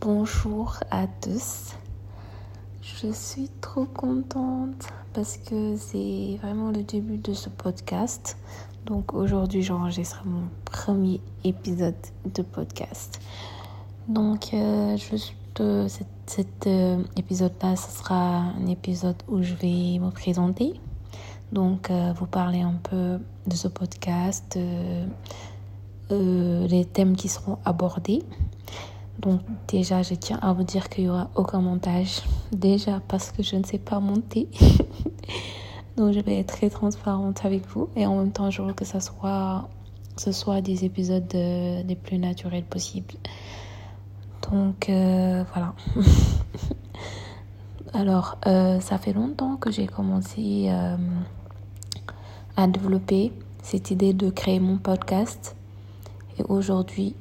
Bonjour à tous. Je suis trop contente parce que c'est vraiment le début de ce podcast. Donc aujourd'hui, j'enregistre mon premier épisode de podcast. Donc, euh, juste cet, euh, épisode-là, ce sera un épisode où je vais me présenter. Donc, euh, vous parler un peu de ce podcast, les thèmes qui seront abordés. Donc déjà, je tiens à vous dire qu'il n'y aura aucun montage. Déjà parce que je ne sais pas monter. Donc je vais être très transparente avec vous. Et en même temps, je veux que ce soit des épisodes les plus naturels possibles. Donc euh, voilà. Alors, euh, ça fait longtemps que j'ai commencé euh, à développer cette idée de créer mon podcast. Et aujourd'hui,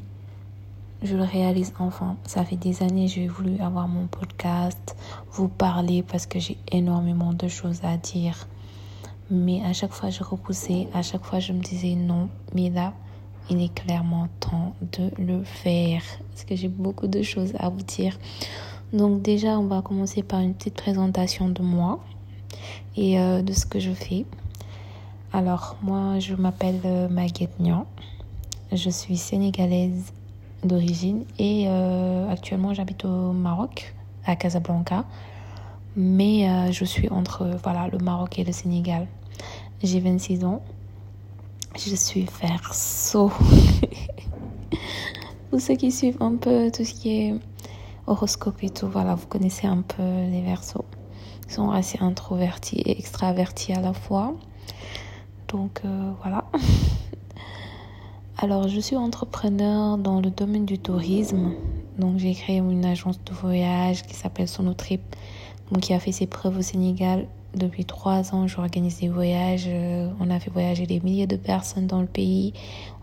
je le réalise enfin. Ça fait des années j'ai voulu avoir mon podcast, vous parler parce que j'ai énormément de choses à dire. Mais à chaque fois je repoussais, à chaque fois je me disais non, mais là il est clairement temps de le faire parce que j'ai beaucoup de choses à vous dire. Donc déjà on va commencer par une petite présentation de moi et euh, de ce que je fais. Alors moi je m'appelle euh, Maguette Nian. Je suis sénégalaise d'origine et euh, actuellement j'habite au Maroc, à Casablanca. Mais euh, je suis entre voilà, le Maroc et le Sénégal. J'ai 26 ans. Je suis verso. Pour ceux qui suivent un peu tout ce qui est horoscope et tout, voilà, vous connaissez un peu les versos. Ils sont assez introvertis et extravertis à la fois. Donc euh, voilà. Alors, je suis entrepreneur dans le domaine du tourisme. Donc, j'ai créé une agence de voyage qui s'appelle Sonotrip, donc qui a fait ses preuves au Sénégal. Depuis trois ans, j'organise des voyages. Euh, on a fait voyager des milliers de personnes dans le pays,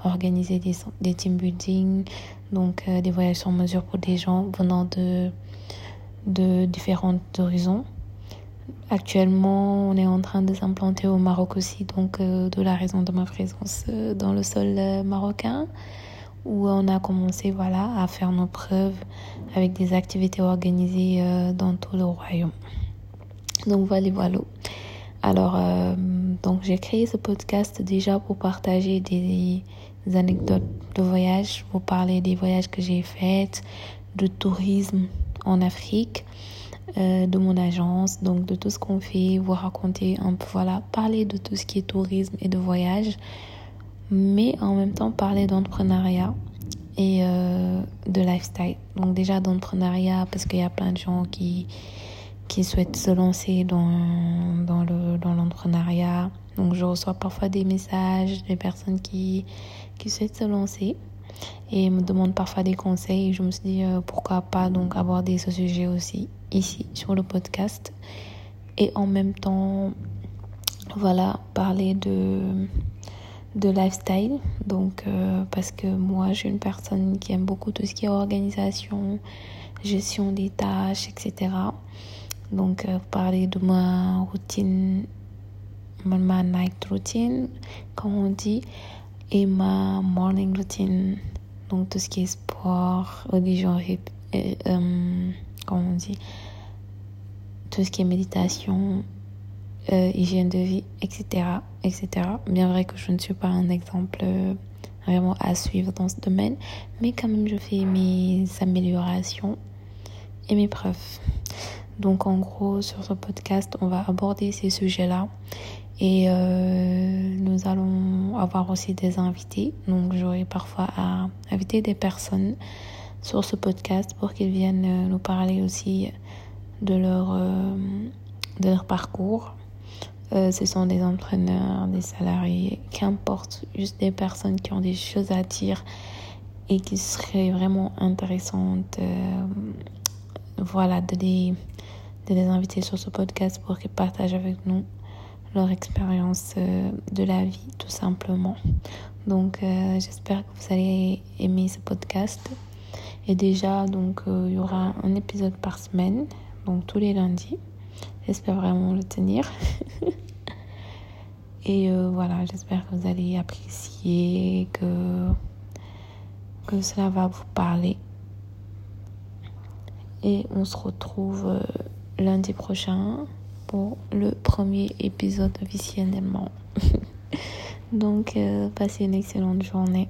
organiser des, des team building, donc euh, des voyages sur mesure pour des gens venant de, de différents horizons. Actuellement, on est en train de s'implanter au Maroc aussi, donc euh, de la raison de ma présence euh, dans le sol euh, marocain, où on a commencé voilà, à faire nos preuves avec des activités organisées dans tout le royaume. Donc voilà, voilà. Alors, donc j'ai créé ce podcast déjà pour partager des, anecdotes de voyage, pour parler des voyages que j'ai faits, de tourisme en Afrique. Euh, de mon agence, donc de tout ce qu'on fait, vous raconter un peu, voilà, parler de tout ce qui est tourisme et de voyage, mais en même temps parler d'entrepreneuriat et euh, de lifestyle. Donc déjà d'entrepreneuriat parce qu'il y a plein de gens qui, qui souhaitent se lancer dans, dans, le, dans l'entrepreneuriat. Donc je reçois parfois des messages des personnes qui, qui souhaitent se lancer et me demandent parfois des conseils. Je me suis dit euh, pourquoi pas donc aborder ce sujet aussi ici sur le podcast. Et en même temps voilà parler de de lifestyle. Donc euh, parce que moi je suis une personne qui aime beaucoup tout ce qui est organisation gestion des tâches etc donc euh, parler de ma routine ma night routine comme on dit et ma morning routine donc tout ce qui est sport religion et, euh, comme on dit, tout ce qui est méditation, euh, hygiène de vie, etc., etc. Bien vrai que je ne suis pas un exemple euh, vraiment à suivre dans ce domaine, mais quand même je fais mes améliorations et mes preuves. Donc en gros, sur ce podcast, on va aborder ces sujets-là et euh, nous allons avoir aussi des invités. Donc j'aurai parfois à inviter des personnes sur ce podcast pour qu'ils viennent euh, nous parler aussi de leur, euh, parcours. Ce sont des entraîneurs, des salariés, qu'importe, juste des personnes qui ont des choses à dire et qui seraient vraiment intéressantes. voilà, de les, de les inviter sur ce podcast pour qu'ils partagent avec nous leur expérience de la vie, tout simplement. Donc, j'espère que vous allez aimer ce podcast. Et déjà, donc, euh, il y aura un épisode par semaine, donc tous les lundis. J'espère vraiment le tenir. Et euh, voilà, j'espère que vous allez apprécier, que cela va vous parler. et on se retrouve lundi prochain pour le premier épisode officiellement. Donc, passez une excellente journée.